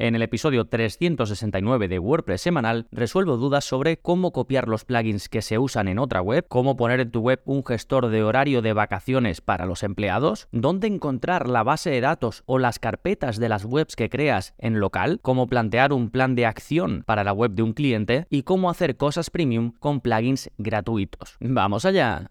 En el episodio 369 de WordPress semanal resuelvo dudas sobre cómo copiar los plugins que se usan en otra web, cómo poner en tu web un gestor de horario de vacaciones para los empleados, dónde encontrar la base de datos o las carpetas de las webs que creas en local, cómo plantear un plan de acción para la web de un cliente y cómo hacer cosas premium con plugins gratuitos. ¡Vamos allá!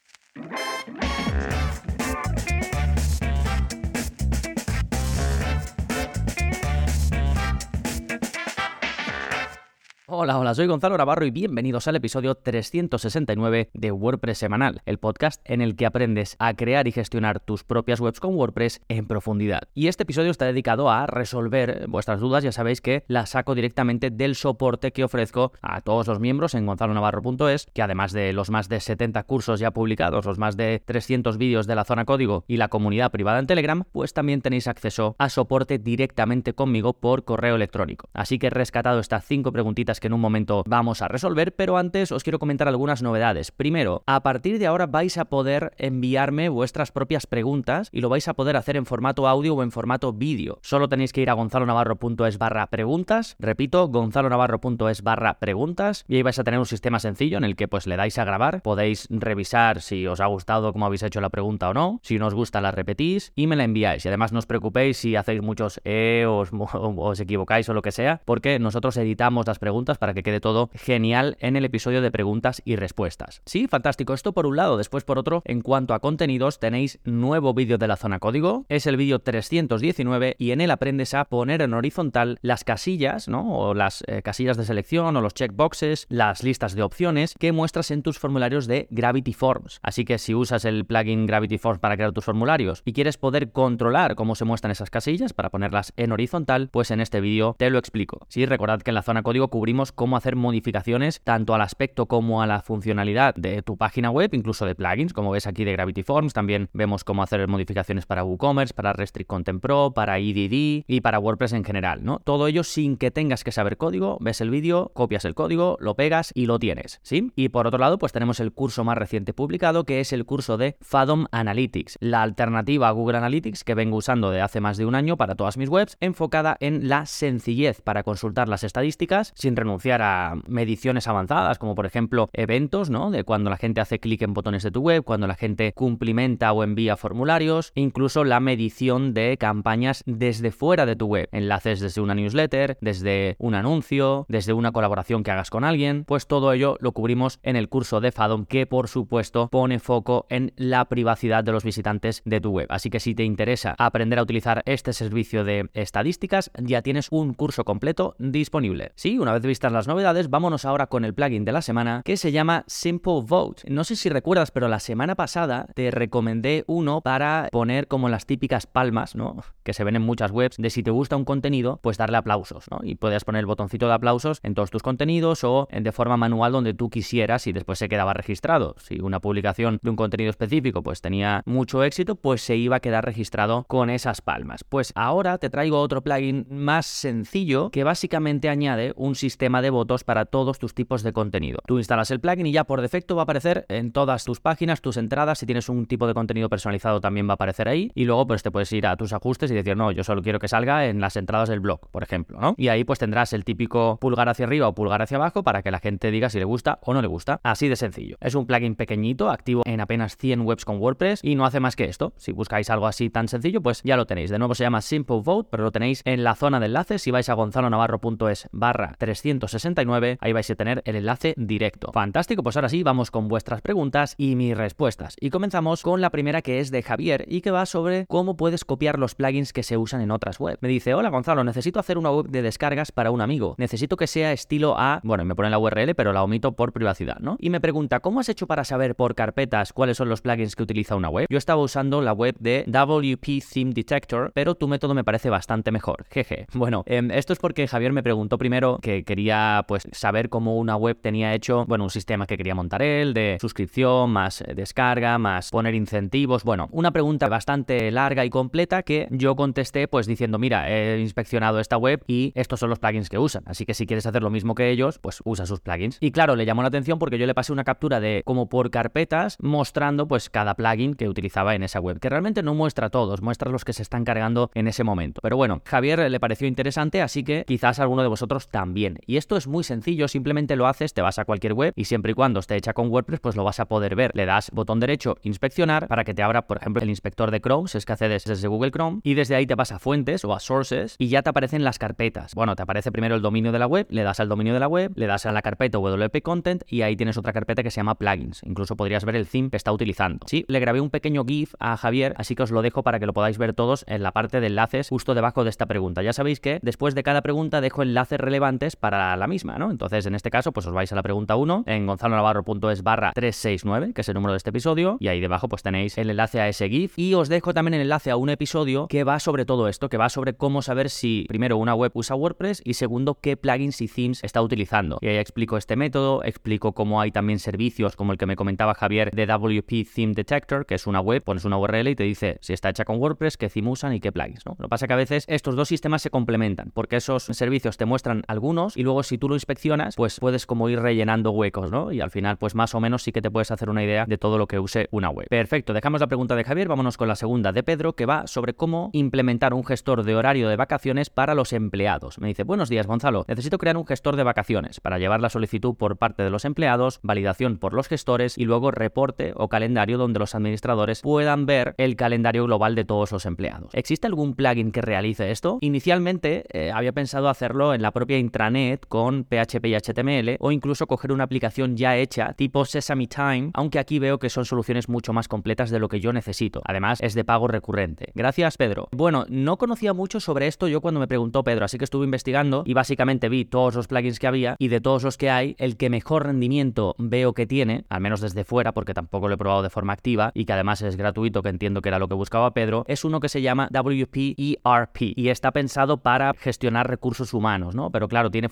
Hola, hola, soy Gonzalo Navarro y bienvenidos al episodio 369 de WordPress Semanal, el podcast en el que aprendes a crear y gestionar tus propias webs con WordPress en profundidad. Y este episodio está dedicado a resolver vuestras dudas, ya sabéis que las saco directamente del soporte que ofrezco a todos los miembros en gonzalonavarro.es, que además de los más de 70 cursos ya publicados, los más de 300 vídeos de la zona código y la comunidad privada en Telegram, pues también tenéis acceso a soporte directamente conmigo por correo electrónico. Así que he rescatado estas 5 preguntitas que en un momento vamos a resolver, pero antes os quiero comentar algunas novedades. Primero, a partir de ahora vais a poder enviarme vuestras propias preguntas y lo vais a poder hacer en formato audio o en formato vídeo. Solo tenéis que ir a gonzalonavarro.es barra preguntas, repito, gonzalonavarro.es barra preguntas y ahí vais a tener un sistema sencillo en el que pues le dais a grabar, podéis revisar si os ha gustado cómo habéis hecho la pregunta o no, si no os gusta la repetís y me la enviáis. Y además no os preocupéis si hacéis muchos E os, os equivocáis o lo que sea, porque nosotros editamos las preguntas para que quede todo genial en el episodio de preguntas y respuestas. Sí, fantástico. Esto por un lado. Después por otro, en cuanto a contenidos, tenéis nuevo vídeo de la zona código. Es el vídeo 319 y en él aprendes a poner en horizontal las casillas, ¿no? O las eh, casillas de selección o los checkboxes, las listas de opciones que muestras en tus formularios de Gravity Forms. Así que si usas el plugin Gravity Forms para crear tus formularios y quieres poder controlar cómo se muestran esas casillas para ponerlas en horizontal, pues en este vídeo te lo explico. Sí, recordad que en la zona código cubrimos cómo hacer modificaciones tanto al aspecto como a la funcionalidad de tu página web, incluso de plugins, como ves aquí de Gravity Forms. También vemos cómo hacer modificaciones para WooCommerce, para Restrict Content Pro, para EDD y para WordPress en general, ¿no? Todo ello sin que tengas que saber código, ves el vídeo, copias el código, lo pegas y lo tienes, ¿sí? Y por otro lado, pues tenemos el curso más reciente publicado, que es el curso de Fathom Analytics, la alternativa a Google Analytics que vengo usando de hace más de un año para todas mis webs, enfocada en la sencillez para consultar las estadísticas sin renunciar anunciar a mediciones avanzadas, como por ejemplo eventos, ¿no? De cuando la gente hace clic en botones de tu web, cuando la gente cumplimenta o envía formularios, incluso la medición de campañas desde fuera de tu web, enlaces desde una newsletter, desde un anuncio, desde una colaboración que hagas con alguien, pues todo ello lo cubrimos en el curso de Fadom que por supuesto pone foco en la privacidad de los visitantes de tu web. Así que si te interesa aprender a utilizar este servicio de estadísticas, ya tienes un curso completo disponible. Sí, una vez visto las novedades, vámonos ahora con el plugin de la semana que se llama Simple Vote. No sé si recuerdas, pero la semana pasada te recomendé uno para poner como las típicas palmas, ¿no? Que se ven en muchas webs, de si te gusta un contenido, pues darle aplausos, ¿no? Y puedes poner el botoncito de aplausos en todos tus contenidos o de forma manual donde tú quisieras y después se quedaba registrado. Si una publicación de un contenido específico pues tenía mucho éxito, pues se iba a quedar registrado con esas palmas. Pues ahora te traigo otro plugin más sencillo que básicamente añade un sistema de votos para todos tus tipos de contenido. Tú instalas el plugin y ya por defecto va a aparecer en todas tus páginas, tus entradas. Si tienes un tipo de contenido personalizado también va a aparecer ahí. Y luego pues te puedes ir a tus ajustes y decir, no, yo solo quiero que salga en las entradas del blog, por ejemplo, ¿no? Y ahí pues tendrás el típico pulgar hacia arriba o pulgar hacia abajo para que la gente diga si le gusta o no le gusta. Así de sencillo. Es un plugin pequeñito, activo en apenas 100 webs con WordPress y no hace más que esto. Si buscáis algo así tan sencillo, pues ya lo tenéis. De nuevo se llama Simple Vote, pero lo tenéis en la zona de enlaces. Si vais a gonzalonavarro.es barra 369, ahí vais a tener el enlace directo. Fantástico, pues ahora sí, vamos con vuestras preguntas y mis respuestas. Y comenzamos con la primera que es de Javier y que va sobre cómo puedes copiar los plugins que se usan en otras webs. Me dice, hola Gonzalo, necesito hacer una web de descargas para un amigo. Necesito que sea estilo A, bueno, me pone la URL, pero la omito por privacidad, ¿no? Y me pregunta, ¿cómo has hecho para saber por carpetas cuáles son los plugins que utiliza una web? Yo estaba usando la web de WP Theme Detector, pero tu método me parece bastante mejor. Jeje. Bueno, em, esto es porque Javier me preguntó primero que quería quería pues saber cómo una web tenía hecho, bueno, un sistema que quería montar él, de suscripción, más eh, descarga, más poner incentivos, bueno, una pregunta bastante larga y completa que yo contesté pues diciendo, mira, he inspeccionado esta web y estos son los plugins que usan, así que si quieres hacer lo mismo que ellos, pues usa sus plugins. Y claro, le llamó la atención porque yo le pasé una captura de como por carpetas mostrando pues cada plugin que utilizaba en esa web, que realmente no muestra todos, muestra los que se están cargando en ese momento. Pero bueno, Javier le pareció interesante, así que quizás alguno de vosotros también. Y esto es muy sencillo, simplemente lo haces, te vas a cualquier web y siempre y cuando esté hecha con WordPress, pues lo vas a poder ver. Le das botón derecho, inspeccionar, para que te abra, por ejemplo, el inspector de Chrome, si es que accedes desde Google Chrome, y desde ahí te vas a fuentes o a sources y ya te aparecen las carpetas. Bueno, te aparece primero el dominio de la web, le das al dominio de la web, le das a la carpeta WP Content y ahí tienes otra carpeta que se llama plugins. Incluso podrías ver el theme que está utilizando. Sí, le grabé un pequeño GIF a Javier, así que os lo dejo para que lo podáis ver todos en la parte de enlaces justo debajo de esta pregunta. Ya sabéis que después de cada pregunta dejo enlaces relevantes para la misma, ¿no? Entonces, en este caso, pues os vais a la pregunta 1 en gonzalonavarro.es barra 369, que es el número de este episodio, y ahí debajo pues tenéis el enlace a ese GIF y os dejo también el enlace a un episodio que va sobre todo esto, que va sobre cómo saber si primero una web usa WordPress y segundo qué plugins y themes está utilizando. Y ahí explico este método, explico cómo hay también servicios como el que me comentaba Javier de WP Theme Detector, que es una web, pones una URL y te dice si está hecha con WordPress, qué theme usan y qué plugins, ¿no? Lo que pasa es que a veces estos dos sistemas se complementan, porque esos servicios te muestran algunos y luego si tú lo inspeccionas, pues puedes como ir rellenando huecos, ¿no? Y al final, pues más o menos sí que te puedes hacer una idea de todo lo que use una web. Perfecto, dejamos la pregunta de Javier, vámonos con la segunda de Pedro, que va sobre cómo implementar un gestor de horario de vacaciones para los empleados. Me dice, buenos días Gonzalo, necesito crear un gestor de vacaciones para llevar la solicitud por parte de los empleados, validación por los gestores y luego reporte o calendario donde los administradores puedan ver el calendario global de todos los empleados. ¿Existe algún plugin que realice esto? Inicialmente eh, había pensado hacerlo en la propia intranet con PHP y HTML o incluso coger una aplicación ya hecha tipo Sesame Time, aunque aquí veo que son soluciones mucho más completas de lo que yo necesito. Además, es de pago recurrente. Gracias, Pedro. Bueno, no conocía mucho sobre esto yo cuando me preguntó Pedro, así que estuve investigando y básicamente vi todos los plugins que había y de todos los que hay, el que mejor rendimiento veo que tiene, al menos desde fuera, porque tampoco lo he probado de forma activa y que además es gratuito, que entiendo que era lo que buscaba Pedro, es uno que se llama WP ERP y está pensado para gestionar recursos humanos, ¿no? Pero claro, tiene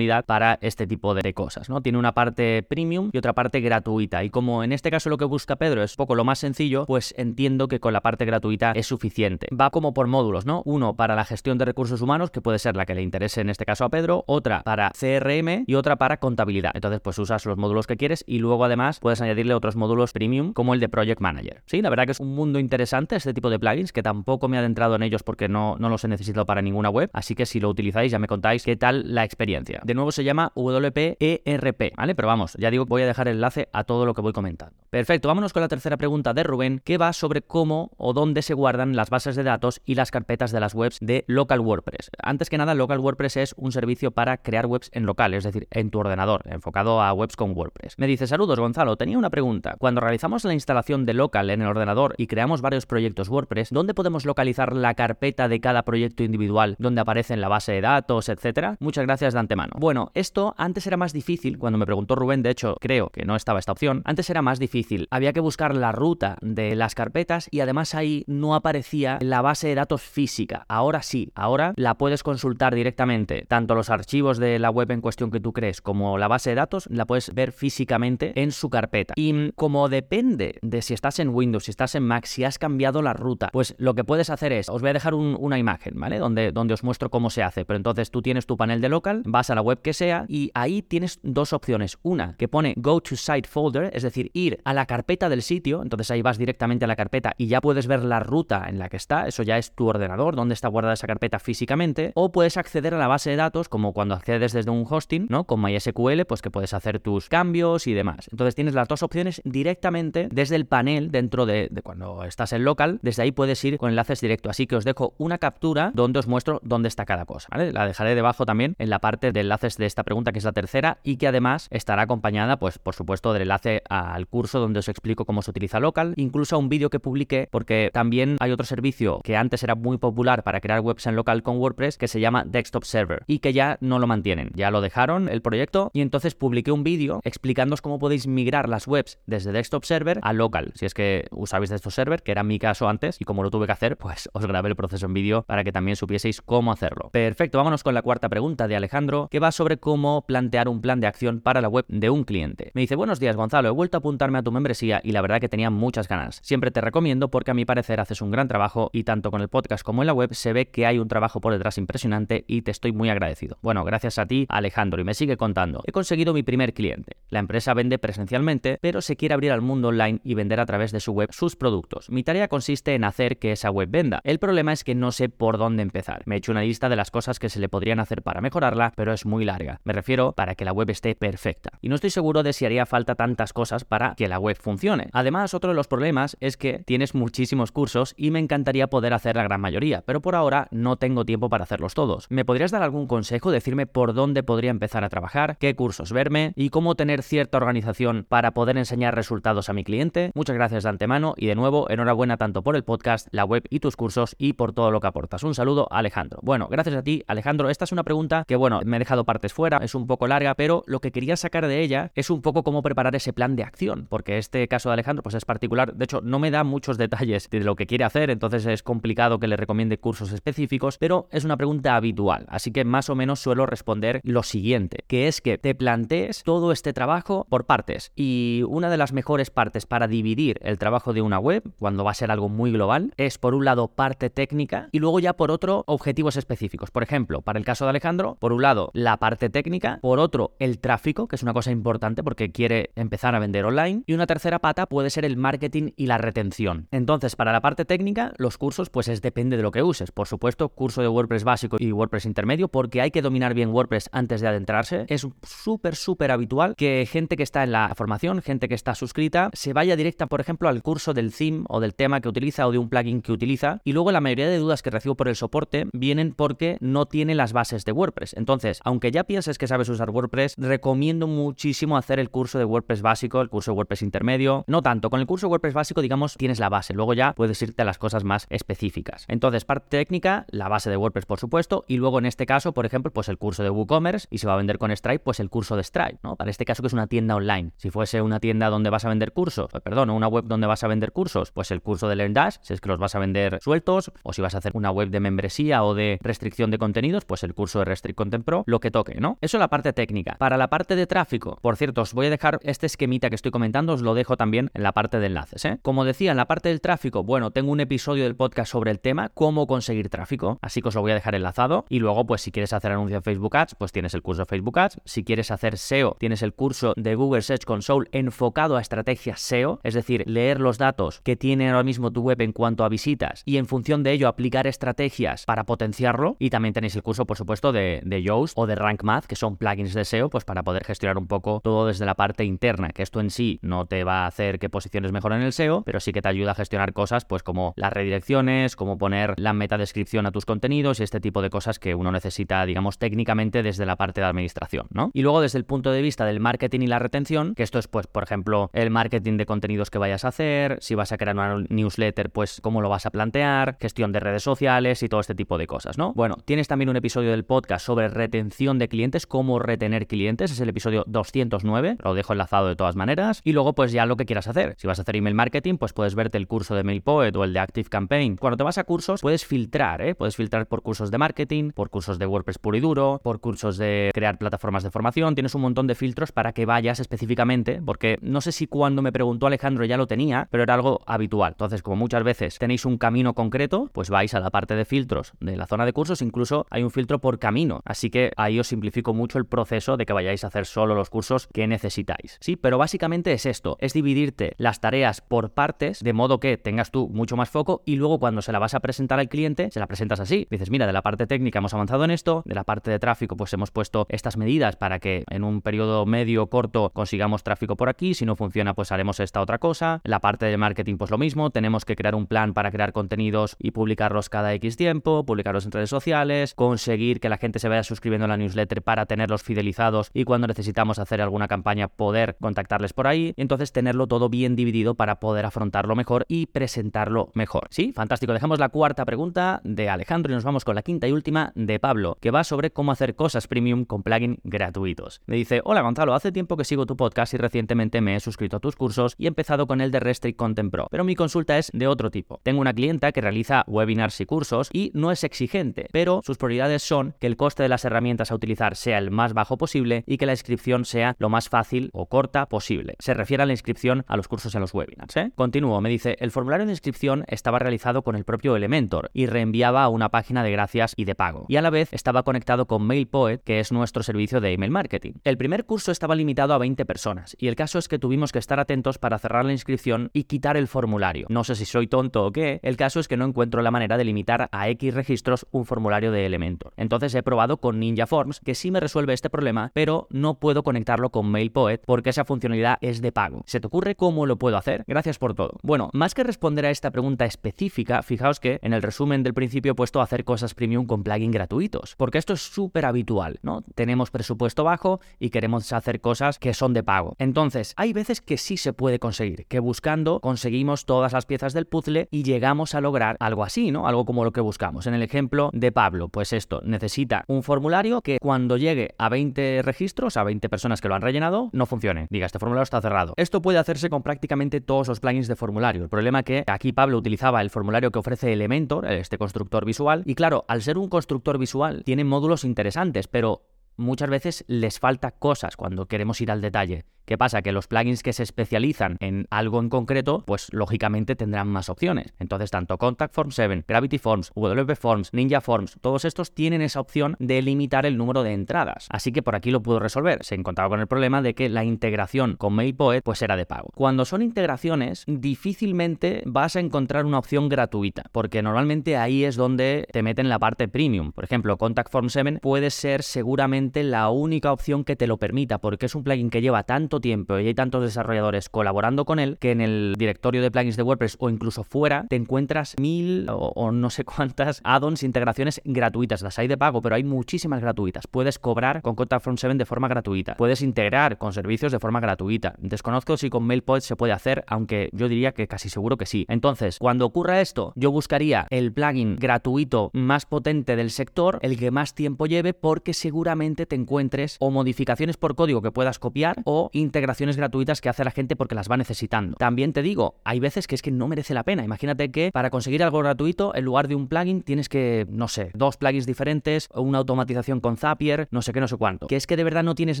para este tipo de cosas, ¿no? Tiene una parte premium y otra parte gratuita y como en este caso lo que busca Pedro es poco lo más sencillo, pues entiendo que con la parte gratuita es suficiente. Va como por módulos, ¿no? Uno para la gestión de recursos humanos, que puede ser la que le interese en este caso a Pedro, otra para CRM y otra para contabilidad. Entonces, pues usas los módulos que quieres y luego además puedes añadirle otros módulos premium como el de Project Manager. Sí, la verdad que es un mundo interesante este tipo de plugins que tampoco me he adentrado en ellos porque no, no los he necesitado para ninguna web, así que si lo utilizáis ya me contáis qué tal la experiencia. De nuevo se llama WPERP, ¿vale? Pero vamos, ya digo, voy a dejar el enlace a todo lo que voy comentando. Perfecto, vámonos con la tercera pregunta de Rubén, que va sobre cómo o dónde se guardan las bases de datos y las carpetas de las webs de Local WordPress. Antes que nada, Local WordPress es un servicio para crear webs en local, es decir, en tu ordenador, enfocado a webs con WordPress. Me dice, saludos Gonzalo, tenía una pregunta. Cuando realizamos la instalación de Local en el ordenador y creamos varios proyectos WordPress, ¿dónde podemos localizar la carpeta de cada proyecto individual donde aparece en la base de datos, etcétera? Muchas gracias de antemano. Bueno, esto antes era más difícil, cuando me preguntó Rubén, de hecho, creo que no estaba esta opción, antes era más difícil. Había que buscar la ruta de las carpetas y además ahí no aparecía la base de datos física. Ahora sí, ahora la puedes consultar directamente, tanto los archivos de la web en cuestión que tú crees como la base de datos, la puedes ver físicamente en su carpeta. Y como depende de si estás en Windows, si estás en Mac, si has cambiado la ruta, pues lo que puedes hacer es, os voy a dejar una imagen, ¿vale? Donde, donde os muestro cómo se hace. Pero entonces tú tienes tu panel de local, vas a la web que sea y ahí tienes dos opciones. Una que pone Go to Site Folder, es decir, ir a la carpeta del sitio, entonces ahí vas directamente a la carpeta y ya puedes ver la ruta en la que está, eso ya es tu ordenador, donde está guardada esa carpeta físicamente, o puedes acceder a la base de datos como cuando accedes desde un hosting, ¿no? Con MySQL, pues que puedes hacer tus cambios y demás. Entonces tienes las dos opciones directamente desde el panel dentro de, cuando estás en local, desde ahí puedes ir con enlaces directos. Así que os dejo una captura donde os muestro dónde está cada cosa, ¿vale? La dejaré debajo también en la parte de enlaces de esta pregunta, que es la tercera, y que además estará acompañada, pues por supuesto, del enlace al curso donde os explico cómo se utiliza local, incluso a un vídeo que publiqué, porque también hay otro servicio que antes era muy popular para crear webs en local con WordPress, que se llama Desktop Server, y que ya no lo mantienen, ya lo dejaron el proyecto, y entonces publiqué un vídeo explicándoos cómo podéis migrar las webs desde Desktop Server a local, si es que usabais Desktop Server, que era mi caso antes, y como lo tuve que hacer, pues os grabé el proceso en vídeo para que también supieseis cómo hacerlo. Perfecto, vámonos con la cuarta pregunta de Alejandro, que va sobre cómo plantear un plan de acción para la web de un cliente. Me dice, buenos días Gonzalo, he vuelto a apuntarme a tu membresía y la verdad que tenía muchas ganas. Siempre te recomiendo porque a mi parecer haces un gran trabajo y tanto con el podcast como en la web se ve que hay un trabajo por detrás impresionante y te estoy muy agradecido. Bueno, gracias a ti Alejandro y me sigue contando. He conseguido mi primer cliente. La empresa vende presencialmente, pero se quiere abrir al mundo online y vender a través de su web sus productos. Mi tarea consiste en hacer que esa web venda. El problema es que no sé por dónde empezar. Me he hecho una lista de las cosas que se le podrían hacer para mejorarla, pero es muy larga. Me refiero para que la web esté perfecta. Y no estoy seguro de si haría falta tantas cosas para que la web funcione. Además, otro de los problemas es que tienes muchísimos cursos y me encantaría poder hacer la gran mayoría, pero por ahora no tengo tiempo para hacerlos todos. ¿Me podrías dar algún consejo, decirme por dónde podría empezar a trabajar, qué cursos verme y cómo tener cierta organización para poder enseñar resultados a mi cliente? Muchas gracias de antemano y de nuevo enhorabuena tanto por el podcast, la web y tus cursos y por todo lo que aportas. Un saludo, Alejandro. Bueno, gracias a ti, Alejandro. Esta es una pregunta que, bueno, me dejado partes fuera, es un poco larga, pero lo que quería sacar de ella es un poco cómo preparar ese plan de acción, porque este caso de Alejandro pues es particular. De hecho, no me da muchos detalles de lo que quiere hacer, entonces es complicado que le recomiende cursos específicos, pero es una pregunta habitual, así que más o menos suelo responder lo siguiente, que es que te plantees todo este trabajo por partes y una de las mejores partes para dividir el trabajo de una web, cuando va a ser algo muy global, es por un lado parte técnica y luego ya por otro objetivos específicos. Por ejemplo, para el caso de Alejandro, por un lado la parte técnica, por otro el tráfico, que es una cosa importante porque quiere empezar a vender online, y una tercera pata puede ser el marketing y la retención. Entonces, para la parte técnica, los cursos pues es depende de lo que uses. Por supuesto, curso de WordPress básico y WordPress intermedio porque hay que dominar bien WordPress antes de adentrarse. Es súper súper habitual que gente que está en la formación, gente que está suscrita, se vaya directa, por ejemplo, al curso del theme o del tema que utiliza o de un plugin que utiliza y luego la mayoría de dudas que recibo por el soporte vienen porque no tiene las bases de WordPress. Entonces, aunque ya pienses que sabes usar WordPress, recomiendo muchísimo hacer el curso de WordPress básico, el curso de WordPress intermedio. No tanto, con el curso de WordPress básico, digamos, tienes la base, luego ya puedes irte a las cosas más específicas. Entonces, parte técnica, la base de WordPress, por supuesto, y luego en este caso, por ejemplo, pues el curso de WooCommerce y se va a vender con Stripe, pues el curso de Stripe, ¿no? Para este caso que es una tienda online. Si fuese una tienda donde vas a vender cursos, eh, perdón, una web donde vas a vender cursos, pues el curso de LearnDash, si es que los vas a vender sueltos, o si vas a hacer una web de membresía o de restricción de contenidos, pues el curso de Restrict Content Pro, lo que toque, ¿no? Eso es la parte técnica. Para la parte de tráfico, por cierto, os voy a dejar este esquemita que estoy comentando, os lo dejo también en la parte de enlaces, ¿eh? Como decía, en la parte del tráfico, bueno, tengo un episodio del podcast sobre el tema, cómo conseguir tráfico, así que os lo voy a dejar enlazado. Y luego, pues si quieres hacer anuncio en Facebook Ads, pues tienes el curso de Facebook Ads. Si quieres hacer SEO, tienes el curso de Google Search Console enfocado a estrategias SEO, es decir, leer los datos que tiene ahora mismo tu web en cuanto a visitas y en función de ello aplicar estrategias para potenciarlo. Y también tenéis el curso, por supuesto, de, de Yoast o de Rank Math, que son plugins de SEO, pues para poder gestionar un poco todo desde la parte interna, que esto en sí no te va a hacer que posiciones mejor en el SEO, pero sí que te ayuda a gestionar cosas, pues como las redirecciones, como poner la metadescripción a tus contenidos y este tipo de cosas que uno necesita, digamos, técnicamente desde la parte de administración, ¿no? Y luego desde el punto de vista del marketing y la retención, que esto es, pues, por ejemplo, el marketing de contenidos que vayas a hacer, si vas a crear una newsletter, pues cómo lo vas a plantear, gestión de redes sociales y todo este tipo de cosas, ¿no? Bueno, tienes también un episodio del podcast sobre retención de clientes, cómo retener clientes, es el episodio 209, lo dejo enlazado de todas maneras, y luego pues ya lo que quieras hacer. Si vas a hacer email marketing, pues puedes verte el curso de MailPoet o el de Active Campaign. Cuando te vas a cursos, puedes filtrar, ¿eh? Puedes filtrar por cursos de marketing, por cursos de WordPress puro y duro, por cursos de crear plataformas de formación, tienes un montón de filtros para que vayas específicamente, porque no sé si cuando me preguntó Alejandro ya lo tenía, pero era algo habitual. Entonces, como muchas veces tenéis un camino concreto, pues vais a la parte de filtros de la zona de cursos, incluso hay un filtro por camino, así que ahí os simplifico mucho el proceso de que vayáis a hacer solo los cursos que necesitáis. Sí, pero básicamente es esto, es dividirte las tareas por partes, de modo que tengas tú mucho más foco y luego cuando se la vas a presentar al cliente, se la presentas así. Dices, mira, de la parte técnica hemos avanzado en esto, de la parte de tráfico pues hemos puesto estas medidas para que en un periodo medio corto consigamos tráfico por aquí, si no funciona pues haremos esta otra cosa. La parte de marketing pues lo mismo, tenemos que crear un plan para crear contenidos y publicarlos cada X tiempo, publicarlos en redes sociales, conseguir que la gente se vaya suscribiendo a la newsletter para tenerlos fidelizados y cuando necesitamos hacer alguna campaña poder contactarles por ahí, y entonces tenerlo todo bien dividido para poder afrontarlo mejor y presentarlo mejor. Sí, fantástico. Dejamos la cuarta pregunta de Alejandro y nos vamos con la quinta y última de Pablo, que va sobre cómo hacer cosas premium con plugin gratuitos. Me dice, hola Gonzalo, hace tiempo que sigo tu podcast y recientemente me he suscrito a tus cursos y he empezado con el de Restrict Content Pro, pero mi consulta es de otro tipo. Tengo una clienta que realiza webinars y cursos y no es exigente, pero sus prioridades son que el coste de las herramientas herramientas a utilizar sea el más bajo posible y que la inscripción sea lo más fácil o corta posible. Se refiere a la inscripción a los cursos en los webinars. ¿eh? Continúo, me dice, el formulario de inscripción estaba realizado con el propio Elementor y reenviaba a una página de gracias y de pago. Y a la vez estaba conectado con MailPoet, que es nuestro servicio de email marketing. El primer curso estaba limitado a 20 personas y el caso es que tuvimos que estar atentos para cerrar la inscripción y quitar el formulario. No sé si soy tonto o qué, el caso es que no encuentro la manera de limitar a X registros un formulario de Elementor. Entonces he probado con Ninja Forms, que sí me resuelve este problema, pero no puedo conectarlo con MailPoet porque esa funcionalidad es de pago. ¿Se te ocurre cómo lo puedo hacer? Gracias por todo. Bueno, más que responder a esta pregunta específica, fijaos que en el resumen del principio he puesto hacer cosas premium con plugin gratuitos, porque esto es súper habitual, ¿no? Tenemos presupuesto bajo y queremos hacer cosas que son de pago. Entonces, hay veces que sí se puede conseguir, que buscando conseguimos todas las piezas del puzzle y llegamos a lograr algo así, ¿no? Algo como lo que buscamos. En el ejemplo de Pablo, pues esto, necesita un formulario que cuando llegue a 20 registros, a 20 personas que lo han rellenado, no funcione. Diga, este formulario está cerrado. Esto puede hacerse con prácticamente todos los plugins de formulario. El problema es que aquí Pablo utilizaba el formulario que ofrece Elementor, este constructor visual, y claro, al ser un constructor visual, tiene módulos interesantes, pero muchas veces les falta cosas cuando queremos ir al detalle. ¿Qué pasa? Que los plugins que se especializan en algo en concreto, pues lógicamente tendrán más opciones. Entonces, tanto Contact Form 7, Gravity Forms, WP Forms, Ninja Forms, todos estos tienen esa opción de limitar el número de entradas. Así que por aquí lo puedo resolver. Se encontraba con el problema de que la integración con MailPoet pues era de pago. Cuando son integraciones, difícilmente vas a encontrar una opción gratuita, porque normalmente ahí es donde te meten la parte premium. Por ejemplo, Contact Form 7 puede ser seguramente la única opción que te lo permita, porque es un plugin que lleva tanto tiempo y hay tantos desarrolladores colaborando con él que en el directorio de plugins de WordPress o incluso fuera te encuentras mil o, no sé cuántas add-ons, integraciones gratuitas. Las hay de pago, pero hay muchísimas gratuitas. Puedes cobrar con Contact From 7 de forma gratuita. Puedes integrar con servicios de forma gratuita. Desconozco si con MailPoint se puede hacer, aunque yo diría que casi seguro que sí. Entonces, cuando ocurra esto, yo buscaría el plugin gratuito más potente del sector, el que más tiempo lleve, porque seguramente te encuentres o modificaciones por código que puedas copiar o integraciones gratuitas que hace la gente porque las va necesitando. También te digo, hay veces que es que no merece la pena. Imagínate que para conseguir algo gratuito, en lugar de un plugin, tienes que, no sé, dos plugins diferentes, una automatización con Zapier, no sé qué, no sé cuánto. Que es que de verdad no tienes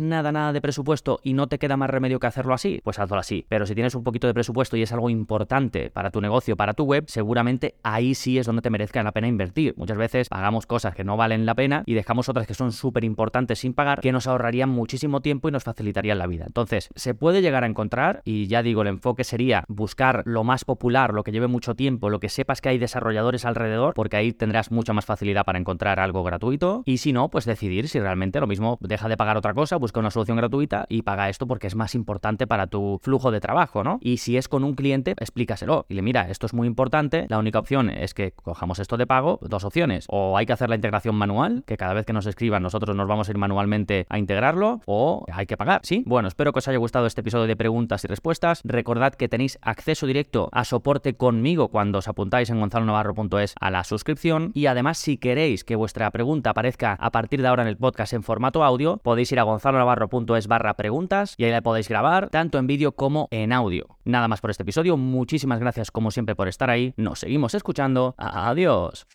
nada, nada de presupuesto y no te queda más remedio que hacerlo así, pues hazlo así. Pero si tienes un poquito de presupuesto y es algo importante para tu negocio, para tu web, seguramente ahí sí es donde te merezca la pena invertir. Muchas veces pagamos cosas que no valen la pena y dejamos otras que son súper importantes sin pagar, que nos ahorrarían muchísimo tiempo y nos facilitarían la vida. Entonces, se puede llegar a encontrar, y ya digo, el enfoque sería buscar lo más popular, lo que lleve mucho tiempo, lo que sepas que hay desarrolladores alrededor, porque ahí tendrás mucha más facilidad para encontrar algo gratuito. Y si no, pues decidir si realmente lo mismo deja de pagar otra cosa, busca una solución gratuita y paga esto porque es más importante para tu flujo de trabajo, ¿no? Y si es con un cliente, explícaselo. Y le mira, esto es muy importante, la única opción es que cojamos esto de pago, dos opciones. O hay que hacer la integración manual, que cada vez que nos escriban nosotros nos vamos a ir manualmente a integrarlo, o hay que pagar, ¿sí? Bueno, espero que os haya gustado este episodio de preguntas y respuestas. Recordad que tenéis acceso directo a soporte conmigo cuando os apuntáis en gonzalonavarro.es a la suscripción. Y además, si queréis que vuestra pregunta aparezca a partir de ahora en el podcast en formato audio, podéis ir a gonzalonavarro.es barra preguntas y ahí la podéis grabar tanto en vídeo como en audio. Nada más por este episodio. Muchísimas gracias como siempre por estar ahí. Nos seguimos escuchando. Adiós.